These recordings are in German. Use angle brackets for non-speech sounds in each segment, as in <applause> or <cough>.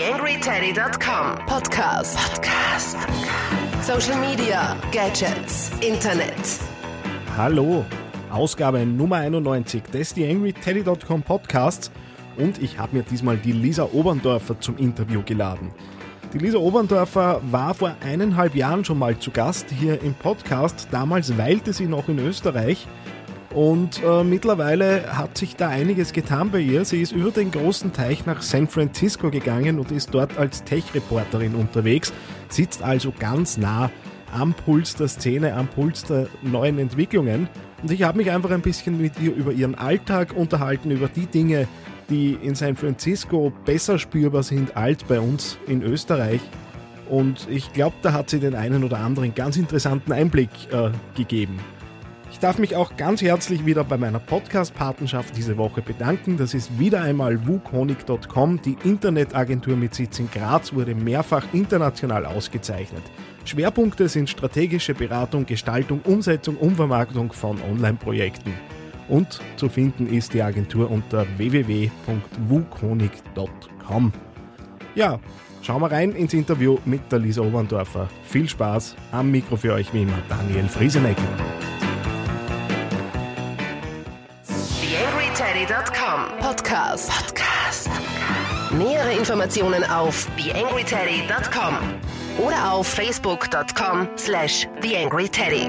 TheAngryTeddy.com Podcast. Podcast. Social Media, Gadgets, Internet. Hallo, Ausgabe Nummer 91 des TheAngryTeddy.com Podcasts und ich habe mir diesmal die Lisa Oberndorfer zum Interview geladen. Die Lisa Oberndorfer war vor eineinhalb Jahren schon mal zu Gast hier im Podcast. Damals weilte sie noch in Österreich und äh, mittlerweile hat sich da einiges getan bei ihr. Sie ist über den großen Teich nach San Francisco gegangen und ist dort als Tech-Reporterin unterwegs, sitzt also ganz nah am Puls der Szene, am Puls der neuen Entwicklungen. Und ich habe mich einfach ein bisschen mit ihr über ihren Alltag unterhalten, über die Dinge, die in San Francisco besser spürbar sind als bei uns in Österreich. Und ich glaube, da hat sie den einen oder anderen ganz interessanten Einblick äh, gegeben. Ich darf mich auch ganz herzlich wieder bei meiner Podcast-Patenschaft diese Woche bedanken. Das ist wieder einmal wukonig.com. Die Internetagentur mit Sitz in Graz wurde mehrfach international ausgezeichnet. Schwerpunkte sind strategische Beratung, Gestaltung, Umsetzung und Vermarktung von Online-Projekten. Und zu finden ist die Agentur unter www.wukonig.com. Ja, schauen wir rein ins Interview mit der Lisa Oberndorfer. Viel Spaß am Mikro für euch wie immer, Daniel Frieseneckel. TheAngryTeddy.com Podcast. Podcast. Nähere Informationen auf TheAngryTeddy.com oder auf Facebook.com slash TheAngryTeddy.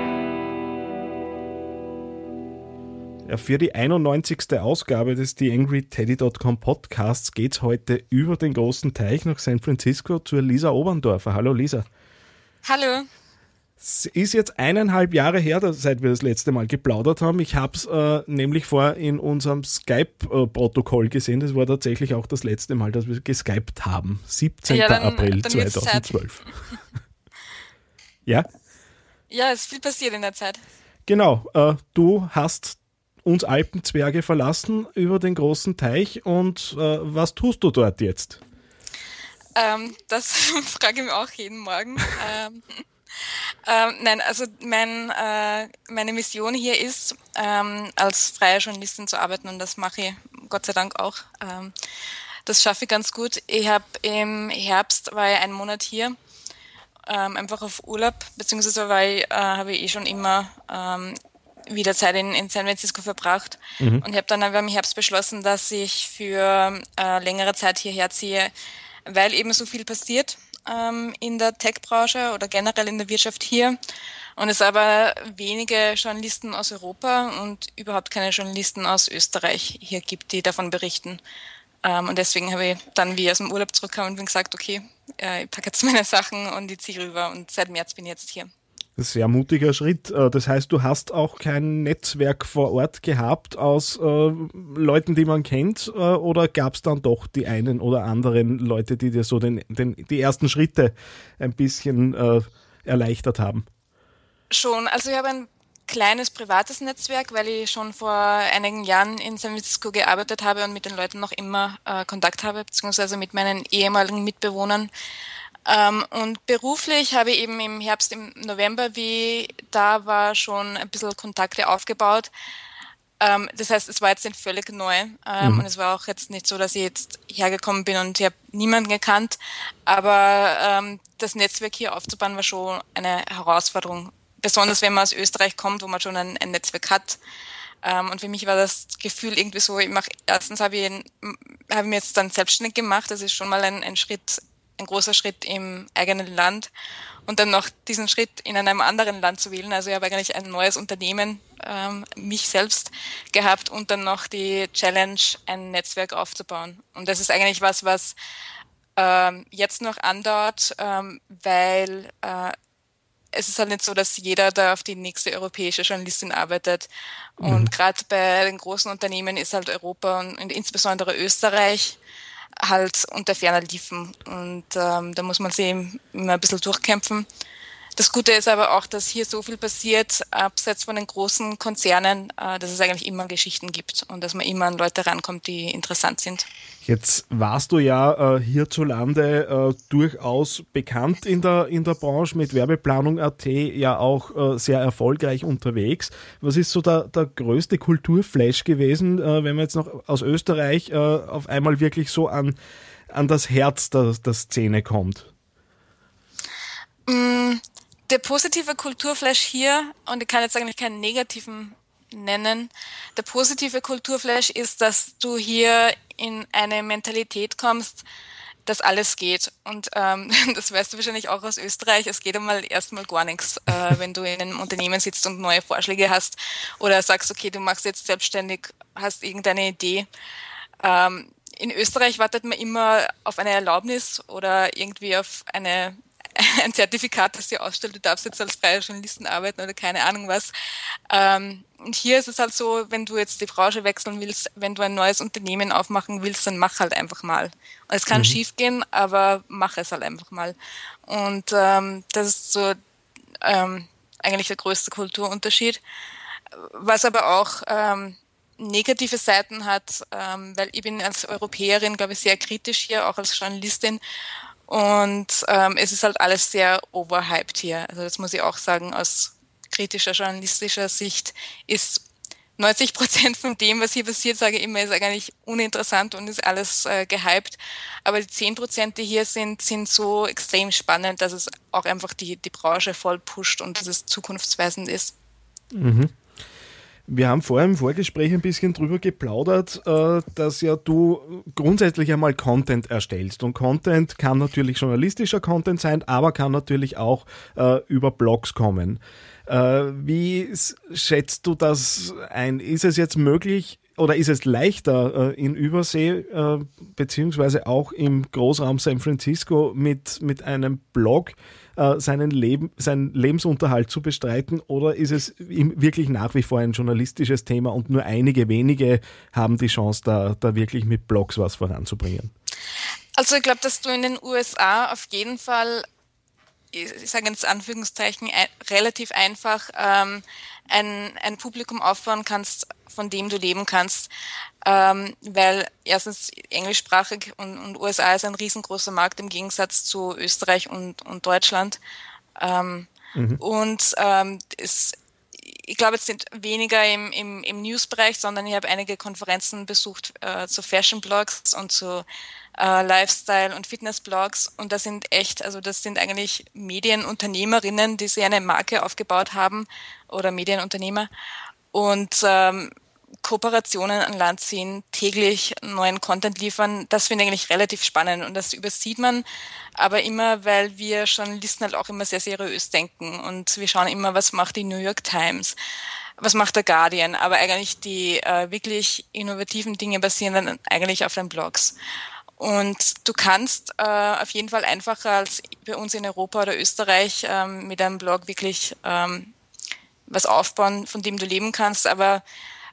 Ja, für die 91. Ausgabe des TheAngryTeddy.com Podcasts geht es heute über den großen Teich nach San Francisco zur Lisa Oberndorfer. Hallo Lisa. Hallo. Es ist jetzt eineinhalb Jahre her, seit wir das letzte Mal geplaudert haben. Ich habe es äh, nämlich vor in unserem Skype-Protokoll gesehen. Das war tatsächlich auch das letzte Mal, dass wir geskypt haben. 17. Ja, dann, April dann 2012. <laughs> ja? Ja, es ist viel passiert in der Zeit. Genau. Äh, du hast uns Alpenzwerge verlassen über den großen Teich und äh, was tust du dort jetzt? Ähm, das <laughs> frage ich mich auch jeden Morgen. ähm, ähm, nein, also mein, äh, meine Mission hier ist, ähm, als freie Journalistin zu arbeiten und das mache ich Gott sei Dank auch. Ähm, das schaffe ich ganz gut. Ich habe im Herbst war ich einen Monat hier, ähm, einfach auf Urlaub, beziehungsweise war ich, äh, habe ich eh schon immer ähm, wieder Zeit in, in San Francisco verbracht mhm. und ich habe dann aber im Herbst beschlossen, dass ich für äh, längere Zeit hierher ziehe, weil eben so viel passiert ähm, in der Tech-Branche oder generell in der Wirtschaft hier. Und es aber wenige Journalisten aus Europa und überhaupt keine Journalisten aus Österreich hier gibt, die davon berichten. Ähm, und deswegen habe ich dann, wie ich aus dem Urlaub zurückkam, und bin gesagt, okay, äh, ich packe jetzt <laughs> meine Sachen und ich ziehe rüber. Und seit März bin ich jetzt hier. Sehr mutiger Schritt. Äh, das heißt, du hast auch kein Netzwerk vor Ort gehabt aus äh, Leuten, die man kennt, äh, oder gab es dann doch die einen oder anderen Leute, die dir so den, den, die ersten Schritte ein bisschen äh, erleichtert haben? Schon. Also ich habe ein kleines privates Netzwerk, weil ich schon vor einigen Jahren in San Francisco gearbeitet habe und mit den Leuten noch immer äh, Kontakt habe, beziehungsweise mit meinen ehemaligen Mitbewohnern. Ähm, und beruflich habe ich eben im Herbst, im November, wie da war, schon ein bisschen Kontakte aufgebaut. Ähm, das heißt, es war jetzt nicht völlig neu. Ähm, mhm. Und es war auch jetzt nicht so, dass ich jetzt hergekommen bin und ich habe niemanden gekannt. Aber ähm, das Netzwerk hier aufzubauen war schon eine Herausforderung. Besonders wenn man aus Österreich kommt, wo man schon ein, ein Netzwerk hat. Ähm, und für mich war das Gefühl irgendwie so, ich mache, erstens habe ich, hab ich mir jetzt dann selbstständig gemacht. Das ist schon mal ein, ein Schritt ein großer Schritt im eigenen Land und dann noch diesen Schritt in einem anderen Land zu wählen. Also ich habe eigentlich ein neues Unternehmen, ähm, mich selbst gehabt und dann noch die Challenge, ein Netzwerk aufzubauen. Und das ist eigentlich was, was ähm, jetzt noch andauert, ähm, weil äh, es ist halt nicht so, dass jeder da auf die nächste europäische Journalistin arbeitet. Und mhm. gerade bei den großen Unternehmen ist halt Europa und, und insbesondere Österreich halt unter ferner liefen. Und ähm, da muss man sich immer ein bisschen durchkämpfen. Das Gute ist aber auch, dass hier so viel passiert, abseits von den großen Konzernen, äh, dass es eigentlich immer Geschichten gibt und dass man immer an Leute rankommt, die interessant sind. Jetzt warst du ja äh, hierzulande äh, durchaus bekannt in der, in der Branche mit Werbeplanung.at, ja auch äh, sehr erfolgreich unterwegs. Was ist so der, der größte Kulturflash gewesen, wenn man jetzt noch aus Österreich auf einmal wirklich so an an das Herz der, der Szene kommt? Mm, der positive Kulturflash hier, und ich kann jetzt eigentlich keinen negativen nennen, der positive Kulturflash ist, dass du hier in eine Mentalität kommst, dass alles geht. Und ähm, <laughs> das weißt du wahrscheinlich auch aus Österreich. Es geht einmal erstmal gar nichts, äh, <laughs> wenn du in einem Unternehmen sitzt und neue Vorschläge hast oder sagst, okay, du machst jetzt selbstständig, hast irgendeine Idee. Ähm, in Österreich wartet man immer auf eine Erlaubnis oder irgendwie auf eine <laughs> ein Zertifikat, das dir ausstellt, du darfst jetzt als freier Journalisten arbeiten oder keine Ahnung was. Ähm, und hier ist es halt so, wenn du jetzt die Branche wechseln willst, wenn du ein neues Unternehmen aufmachen willst, dann mach halt einfach mal. Und es kann mhm. schief gehen, aber mach es halt einfach mal. Und ähm, das ist so ähm, eigentlich der größte Kulturunterschied. Was aber auch ähm, negative Seiten hat, ähm, weil ich bin als Europäerin, glaube ich, sehr kritisch hier, auch als Journalistin. Und ähm, es ist halt alles sehr overhyped hier. Also das muss ich auch sagen, aus kritischer journalistischer Sicht ist 90 Prozent von dem, was hier passiert, sage ich immer, ist eigentlich uninteressant und ist alles äh, gehypt. Aber die 10 Prozent, die hier sind, sind so extrem spannend, dass es auch einfach die, die Branche voll pusht und dass es zukunftsweisend ist. Mhm. Wir haben vorher im Vorgespräch ein bisschen drüber geplaudert, äh, dass ja du grundsätzlich einmal Content erstellst. Und Content kann natürlich journalistischer Content sein, aber kann natürlich auch äh, über Blogs kommen. Äh, wie schätzt du das ein? Ist es jetzt möglich, oder ist es leichter in Übersee beziehungsweise auch im Großraum San Francisco mit, mit einem Blog äh, seinen, Leben, seinen Lebensunterhalt zu bestreiten oder ist es wirklich nach wie vor ein journalistisches Thema und nur einige wenige haben die Chance, da, da wirklich mit Blogs was voranzubringen? Also ich glaube, dass du in den USA auf jeden Fall, ich sage jetzt Anführungszeichen, relativ einfach ähm, ein, ein Publikum aufbauen kannst, von dem du leben kannst ähm, weil erstens englischsprachig und, und, USA ist ein riesengroßer Markt im Gegensatz zu Österreich und, und Deutschland. Ähm, mhm. Und ähm, es, ich glaube, es sind weniger im, im, im Newsbereich, sondern ich habe einige Konferenzen besucht äh, zu Fashion-Blogs und zu äh, Lifestyle- und Fitness-Blogs. Und das sind echt, also das sind eigentlich Medienunternehmerinnen, die sich eine Marke aufgebaut haben oder Medienunternehmer. Und ähm, Kooperationen an Land ziehen, täglich neuen Content liefern, das finde ich eigentlich relativ spannend und das übersieht man aber immer, weil wir Journalisten halt auch immer sehr seriös denken und wir schauen immer, was macht die New York Times, was macht der Guardian, aber eigentlich die äh, wirklich innovativen Dinge basieren dann eigentlich auf den Blogs. Und du kannst äh, auf jeden Fall einfacher als bei uns in Europa oder Österreich ähm, mit einem Blog wirklich ähm, was aufbauen, von dem du leben kannst, aber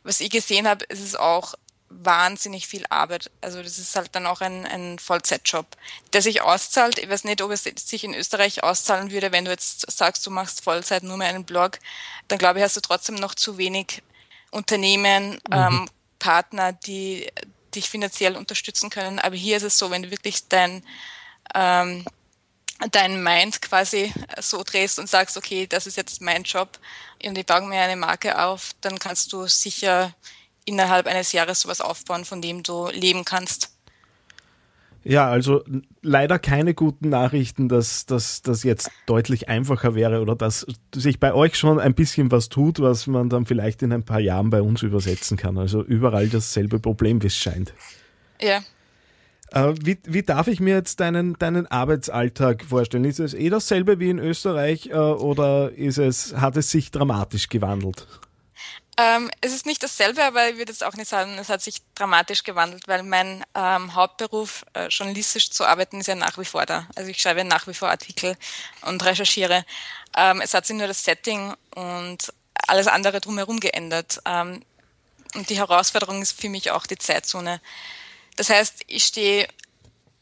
was ich gesehen habe, ist es auch wahnsinnig viel Arbeit. Also das ist halt dann auch ein, ein Vollzeitjob, der sich auszahlt. Ich weiß nicht, ob es sich in Österreich auszahlen würde, wenn du jetzt sagst, du machst Vollzeit nur mehr einen Blog. Dann glaube ich, hast du trotzdem noch zu wenig Unternehmen, mhm. ähm, Partner, die dich finanziell unterstützen können. Aber hier ist es so, wenn du wirklich dein ähm, dein Mind quasi so drehst und sagst, okay, das ist jetzt mein Job und ich baue mir eine Marke auf, dann kannst du sicher innerhalb eines Jahres sowas aufbauen, von dem du leben kannst. Ja, also leider keine guten Nachrichten, dass das jetzt deutlich einfacher wäre oder dass sich bei euch schon ein bisschen was tut, was man dann vielleicht in ein paar Jahren bei uns übersetzen kann. Also überall dasselbe Problem, wie es scheint. Ja, wie, wie darf ich mir jetzt deinen, deinen Arbeitsalltag vorstellen? Ist es eh dasselbe wie in Österreich äh, oder ist es, hat es sich dramatisch gewandelt? Ähm, es ist nicht dasselbe, aber ich würde es auch nicht sagen, es hat sich dramatisch gewandelt, weil mein ähm, Hauptberuf, äh, journalistisch zu arbeiten, ist ja nach wie vor da. Also ich schreibe nach wie vor Artikel und recherchiere. Ähm, es hat sich nur das Setting und alles andere drumherum geändert. Ähm, und die Herausforderung ist für mich auch die Zeitzone. Das heißt, ich stehe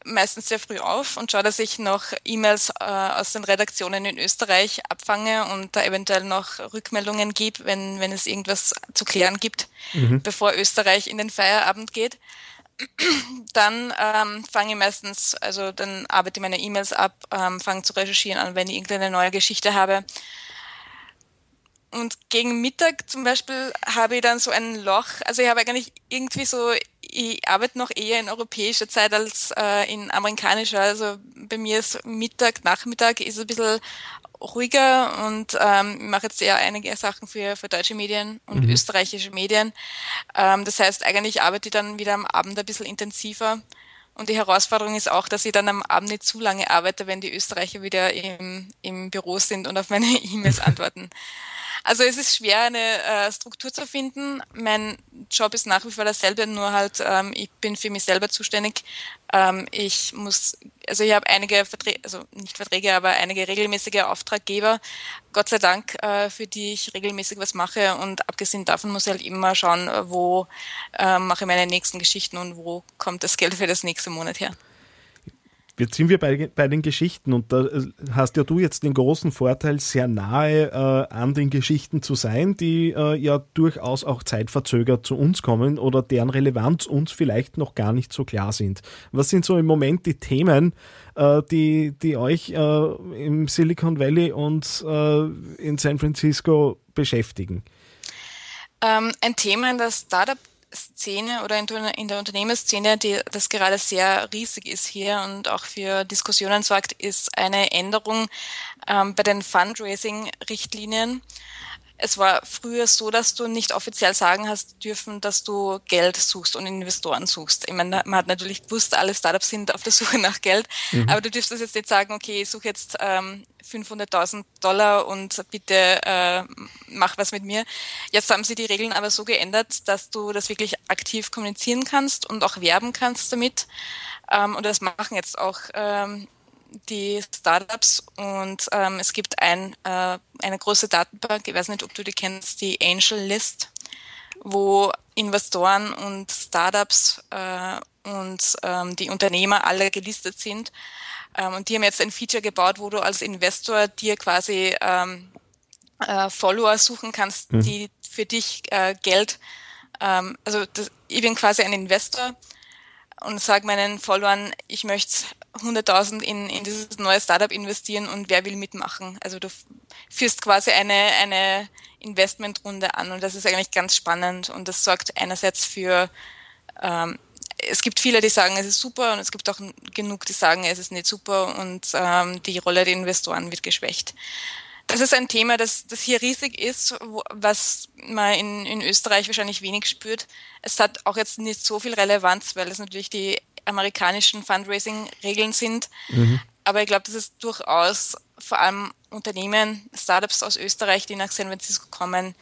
meistens sehr früh auf und schaue, dass ich noch E-Mails äh, aus den Redaktionen in Österreich abfange und da eventuell noch Rückmeldungen gebe, wenn, wenn es irgendwas zu klären gibt, mhm. bevor Österreich in den Feierabend geht. Dann ähm, fange ich meistens, also dann arbeite ich meine E-Mails ab, ähm, fange zu recherchieren an, wenn ich irgendeine neue Geschichte habe. Und gegen Mittag zum Beispiel habe ich dann so ein Loch, also ich habe eigentlich irgendwie so ich arbeite noch eher in europäischer Zeit als äh, in amerikanischer. Also bei mir ist Mittag, Nachmittag ist ein bisschen ruhiger und ähm, ich mache jetzt eher einige Sachen für, für deutsche Medien und mhm. österreichische Medien. Ähm, das heißt, eigentlich arbeite ich dann wieder am Abend ein bisschen intensiver. Und die Herausforderung ist auch, dass ich dann am Abend nicht zu lange arbeite, wenn die Österreicher wieder im, im Büro sind und auf meine <laughs> E-Mails <laughs> antworten. Also es ist schwer, eine äh, Struktur zu finden. Mein Job ist nach wie vor dasselbe, nur halt, ähm, ich bin für mich selber zuständig. Ähm, ich muss, also ich habe einige Verträge, also nicht Verträge, aber einige regelmäßige Auftraggeber, Gott sei Dank, äh, für die ich regelmäßig was mache. Und abgesehen davon muss ich halt immer schauen, wo äh, mache ich meine nächsten Geschichten und wo kommt das Geld für das nächste Monat her. Jetzt sind wir bei, bei den Geschichten und da äh, hast ja du jetzt den großen Vorteil, sehr nahe äh, an den Geschichten zu sein, die äh, ja durchaus auch zeitverzögert zu uns kommen oder deren Relevanz uns vielleicht noch gar nicht so klar sind. Was sind so im Moment die Themen, äh, die, die euch äh, im Silicon Valley und äh, in San Francisco beschäftigen? Ähm, ein Thema in der Startup Szene oder in der Unternehmensszene, die das gerade sehr riesig ist hier und auch für Diskussionen sorgt, ist eine Änderung ähm, bei den Fundraising-Richtlinien es war früher so, dass du nicht offiziell sagen hast dürfen, dass du Geld suchst und Investoren suchst. Ich meine, man hat natürlich gewusst, alle Startups sind auf der Suche <laughs> nach Geld, mhm. aber du dürftest jetzt nicht sagen, okay, ich suche jetzt ähm, 500.000 Dollar und bitte äh, mach was mit mir. Jetzt haben sie die Regeln aber so geändert, dass du das wirklich aktiv kommunizieren kannst und auch werben kannst damit. Ähm, und das machen jetzt auch ähm, die Startups und ähm, es gibt ein, äh, eine große Datenbank, ich weiß nicht, ob du die kennst, die Angel List, wo Investoren und Startups äh, und ähm, die Unternehmer alle gelistet sind. Ähm, und die haben jetzt ein Feature gebaut, wo du als Investor dir quasi ähm, äh, Follower suchen kannst, mhm. die für dich äh, Geld, ähm, also das, ich bin quasi ein Investor und sage meinen Followern, ich möchte 100.000 in, in dieses neue Startup investieren und wer will mitmachen. Also du führst quasi eine, eine Investmentrunde an und das ist eigentlich ganz spannend und das sorgt einerseits für, ähm, es gibt viele, die sagen, es ist super und es gibt auch genug, die sagen, es ist nicht super und ähm, die Rolle der Investoren wird geschwächt. Das ist ein Thema, das, das hier riesig ist, wo, was man in, in Österreich wahrscheinlich wenig spürt. Es hat auch jetzt nicht so viel Relevanz, weil es natürlich die amerikanischen Fundraising-Regeln sind. Mhm. Aber ich glaube, dass es durchaus vor allem Unternehmen, Startups aus Österreich, die nach San Francisco kommen,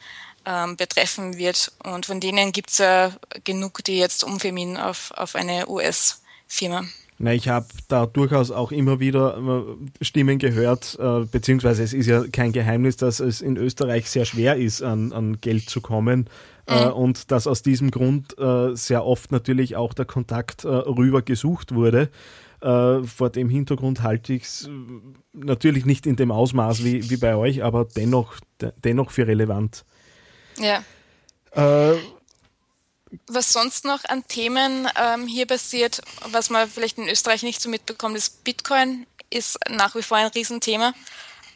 ähm, betreffen wird. Und von denen gibt es ja genug, die jetzt umfirmieren auf, auf eine US-Firma. Na, ich habe da durchaus auch immer wieder äh, Stimmen gehört, äh, beziehungsweise es ist ja kein Geheimnis, dass es in Österreich sehr schwer ist, an, an Geld zu kommen. Äh, mhm. und dass aus diesem Grund sehr oft natürlich auch der Kontakt rüber gesucht wurde. vor dem Hintergrund halte ich es natürlich nicht in dem Ausmaß wie, wie bei euch, aber dennoch, dennoch für relevant. Ja. Was sonst noch an Themen ähm, hier passiert, was man vielleicht in Österreich nicht so mitbekommt, ist Bitcoin ist nach wie vor ein Riesenthema.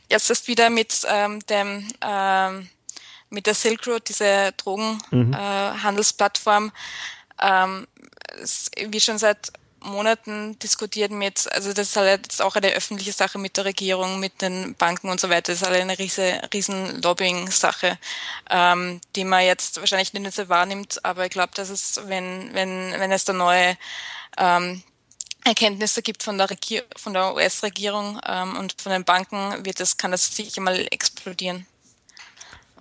Jetzt ist wieder mit ähm, dem ähm, mit der Silk Road, diese Drogenhandelsplattform, mhm. äh, ähm, wie schon seit Monaten diskutiert mit, also das ist halt jetzt auch eine öffentliche Sache mit der Regierung, mit den Banken und so weiter. Das ist halt eine riese, riesen Lobbying-Sache, ähm, die man jetzt wahrscheinlich nicht so wahrnimmt, aber ich glaube, dass es, wenn, wenn, wenn es da neue ähm, Erkenntnisse gibt von der, Regier von der US-Regierung ähm, und von den Banken, wird das, kann das sicher mal explodieren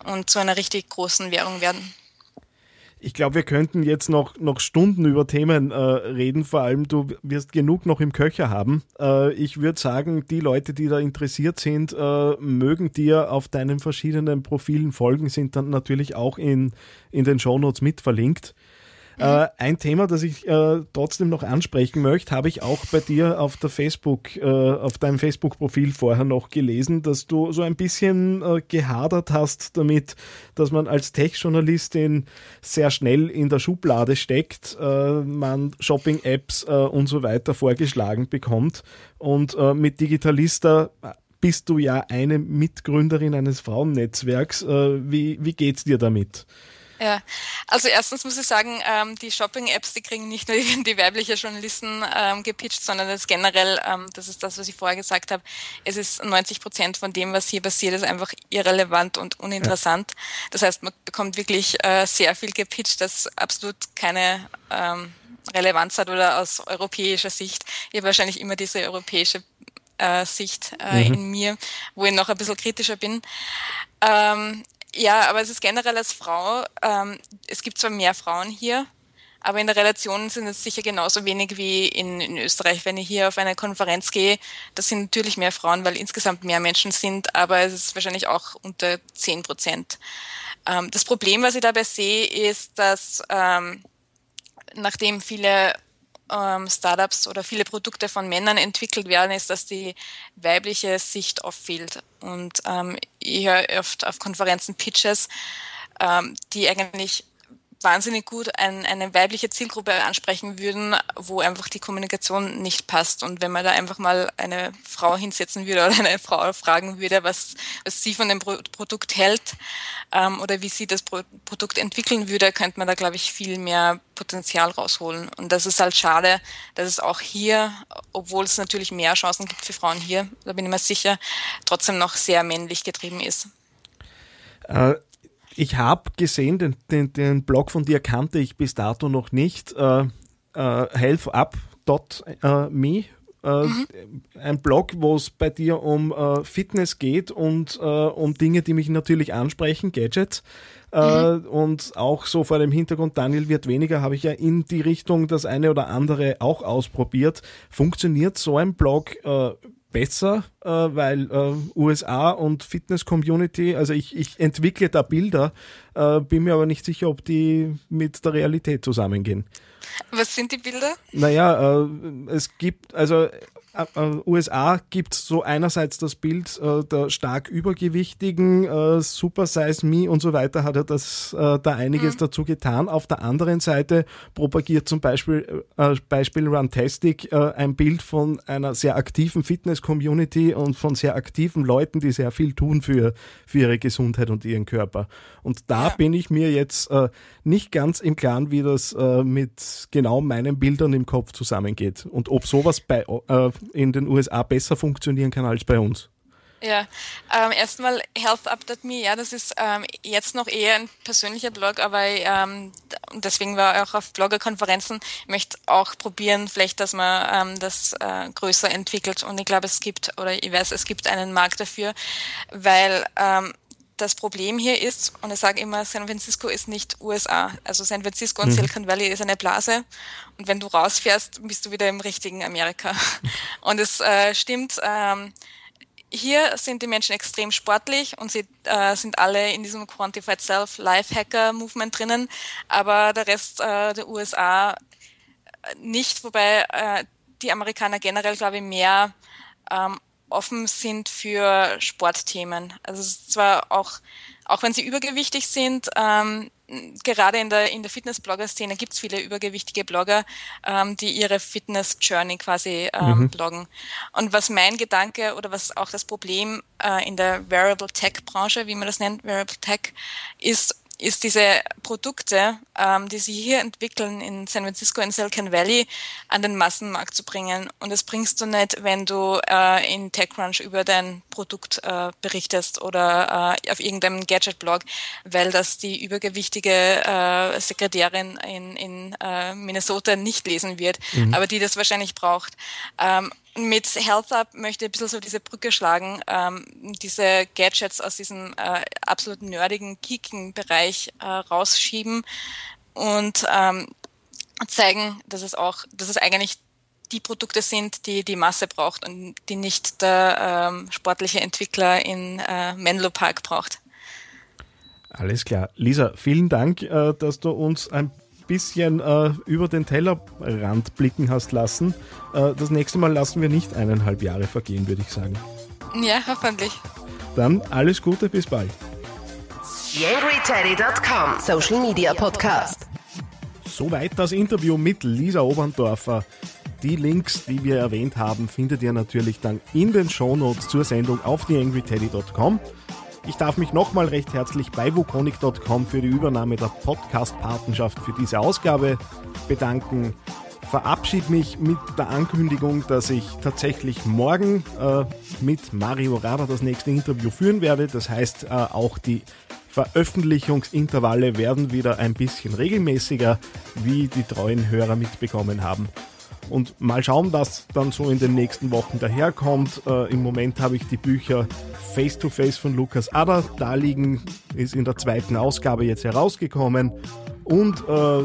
und zu einer richtig großen Währung werden. Ich glaube, wir könnten jetzt noch, noch Stunden über Themen äh, reden. Vor allem, du wirst genug noch im Köcher haben. Äh, ich würde sagen, die Leute, die da interessiert sind, äh, mögen dir auf deinen verschiedenen Profilen folgen, sind dann natürlich auch in, in den Shownotes mit verlinkt. Äh, ein Thema, das ich äh, trotzdem noch ansprechen möchte, habe ich auch bei dir auf der Facebook, äh, auf deinem Facebook-Profil vorher noch gelesen, dass du so ein bisschen äh, gehadert hast damit, dass man als Tech-Journalistin sehr schnell in der Schublade steckt, äh, man Shopping-Apps äh, und so weiter vorgeschlagen bekommt und mit Digitalista bist du ja eine Mitgründerin eines Frauennetzwerks. wie, wie geht's dir damit? Ja, also erstens muss ich sagen, ähm, die Shopping-Apps, die kriegen nicht nur die, die weibliche Journalisten ähm, gepitcht, sondern das generell, ähm, das ist das, was ich vorher gesagt habe, es ist 90 Prozent von dem, was hier passiert, ist einfach irrelevant und uninteressant. Ja. Das heißt, man bekommt wirklich äh, sehr viel gepitcht, das absolut keine ähm, Relevanz hat oder aus europäischer Sicht. Ich habe wahrscheinlich immer diese europäische äh, Sicht äh, mhm. in mir, wo ich noch ein bisschen kritischer bin. Ähm, ja, aber es ist generell als Frau, ähm, es gibt zwar mehr Frauen hier, aber in der Relation sind es sicher genauso wenig wie in, in Österreich. Wenn ich hier auf eine Konferenz gehe, das sind natürlich mehr Frauen, weil insgesamt mehr Menschen sind, aber es ist wahrscheinlich auch unter 10 Prozent. Ähm, das Problem, was ich dabei sehe, ist, dass ähm, nachdem viele ähm, Startups oder viele Produkte von Männern entwickelt werden, ist, dass die weibliche Sicht oft fehlt. Und ähm, ich höre oft auf Konferenzen Pitches, ähm, die eigentlich wahnsinnig gut ein, eine weibliche Zielgruppe ansprechen würden, wo einfach die Kommunikation nicht passt. Und wenn man da einfach mal eine Frau hinsetzen würde oder eine Frau fragen würde, was, was sie von dem Pro Produkt hält ähm, oder wie sie das Pro Produkt entwickeln würde, könnte man da, glaube ich, viel mehr Potenzial rausholen. Und das ist halt schade, dass es auch hier, obwohl es natürlich mehr Chancen gibt für Frauen hier, da bin ich mir sicher, trotzdem noch sehr männlich getrieben ist. Äh, ich habe gesehen, den, den, den Blog von dir kannte ich bis dato noch nicht. Äh, äh, helfup.me. Äh, mhm. Ein Blog, wo es bei dir um äh, Fitness geht und äh, um Dinge, die mich natürlich ansprechen, Gadgets. Äh, mhm. Und auch so vor dem Hintergrund, Daniel wird weniger, habe ich ja in die Richtung das eine oder andere auch ausprobiert. Funktioniert so ein Blog äh, besser, äh, weil äh, USA und Fitness-Community, also ich, ich entwickle da Bilder, äh, bin mir aber nicht sicher, ob die mit der Realität zusammengehen. Was sind die Bilder? Naja, äh, es gibt, also USA gibt es so einerseits das Bild äh, der stark übergewichtigen, äh, Super Size Me und so weiter, hat er das äh, da einiges mhm. dazu getan. Auf der anderen Seite propagiert zum Beispiel äh, Beispiel Runtastic äh, ein Bild von einer sehr aktiven Fitness-Community und von sehr aktiven Leuten, die sehr viel tun für, für ihre Gesundheit und ihren Körper. Und da ja. bin ich mir jetzt äh, nicht ganz im Klaren, wie das äh, mit genau meinen Bildern im Kopf zusammengeht und ob sowas bei äh, in den USA besser funktionieren kann als bei uns. Ja, ähm, erstmal healthup.me, ja, das ist ähm, jetzt noch eher ein persönlicher Blog, aber ähm, deswegen war auch auf Bloggerkonferenzen, möchte auch probieren, vielleicht, dass man ähm, das äh, größer entwickelt. Und ich glaube, es gibt, oder ich weiß, es gibt einen Markt dafür, weil ähm, das Problem hier ist, und ich sage immer, San Francisco ist nicht USA. Also San Francisco und mhm. Silicon Valley ist eine Blase. Und wenn du rausfährst, bist du wieder im richtigen Amerika. <laughs> Und es äh, stimmt, ähm, hier sind die Menschen extrem sportlich und sie äh, sind alle in diesem Quantified Self Life Hacker Movement drinnen, aber der Rest äh, der USA äh, nicht, wobei äh, die Amerikaner generell, glaube ich, mehr ähm, offen sind für Sportthemen. Also zwar auch, auch wenn sie übergewichtig sind, ähm, gerade in der, in der Fitness-Blogger-Szene gibt es viele übergewichtige Blogger, ähm, die ihre Fitness-Journey quasi ähm, mhm. bloggen. Und was mein Gedanke oder was auch das Problem äh, in der Wearable Tech-Branche, wie man das nennt, Wearable Tech, ist, ist diese Produkte, ähm, die sie hier entwickeln in San Francisco in Silicon Valley, an den Massenmarkt zu bringen. Und das bringst du nicht, wenn du äh, in TechCrunch über dein Produkt äh, berichtest oder äh, auf irgendeinem Gadget-Blog, weil das die übergewichtige äh, Sekretärin in, in äh, Minnesota nicht lesen wird, mhm. aber die das wahrscheinlich braucht. Ähm, mit Health Up möchte ich ein bisschen so diese Brücke schlagen, ähm, diese Gadgets aus diesem äh, absolut nerdigen, geekigen Bereich äh, rausschieben und ähm, zeigen, dass es auch, dass es eigentlich die Produkte sind, die die Masse braucht und die nicht der ähm, sportliche Entwickler in äh, Menlo Park braucht. Alles klar. Lisa, vielen Dank, äh, dass du uns ein bisschen äh, über den Tellerrand blicken hast lassen. Äh, das nächste Mal lassen wir nicht eineinhalb Jahre vergehen, würde ich sagen. Ja, hoffentlich. Dann alles Gute, bis bald. YangryTeddy.com Social Media Podcast. Soweit das Interview mit Lisa Oberndorfer. Die Links, die wir erwähnt haben, findet ihr natürlich dann in den Shownotes zur Sendung auf theangryteddy.com. Ich darf mich nochmal recht herzlich bei wukonic.com für die Übernahme der Podcast-Patenschaft für diese Ausgabe bedanken. Verabschiede mich mit der Ankündigung, dass ich tatsächlich morgen äh, mit Mario Rada das nächste Interview führen werde. Das heißt, äh, auch die Veröffentlichungsintervalle werden wieder ein bisschen regelmäßiger, wie die treuen Hörer mitbekommen haben. Und mal schauen, was dann so in den nächsten Wochen daherkommt. Äh, Im Moment habe ich die Bücher Face to Face von Lukas Adder da liegen, ist in der zweiten Ausgabe jetzt herausgekommen. Und äh,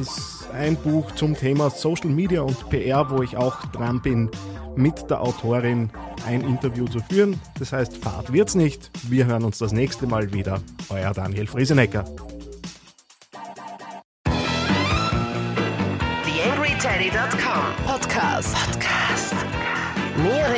ein Buch zum Thema Social Media und PR, wo ich auch dran bin, mit der Autorin ein Interview zu führen. Das heißt, Fahrt wird's nicht. Wir hören uns das nächste Mal wieder. Euer Daniel Friesenecker.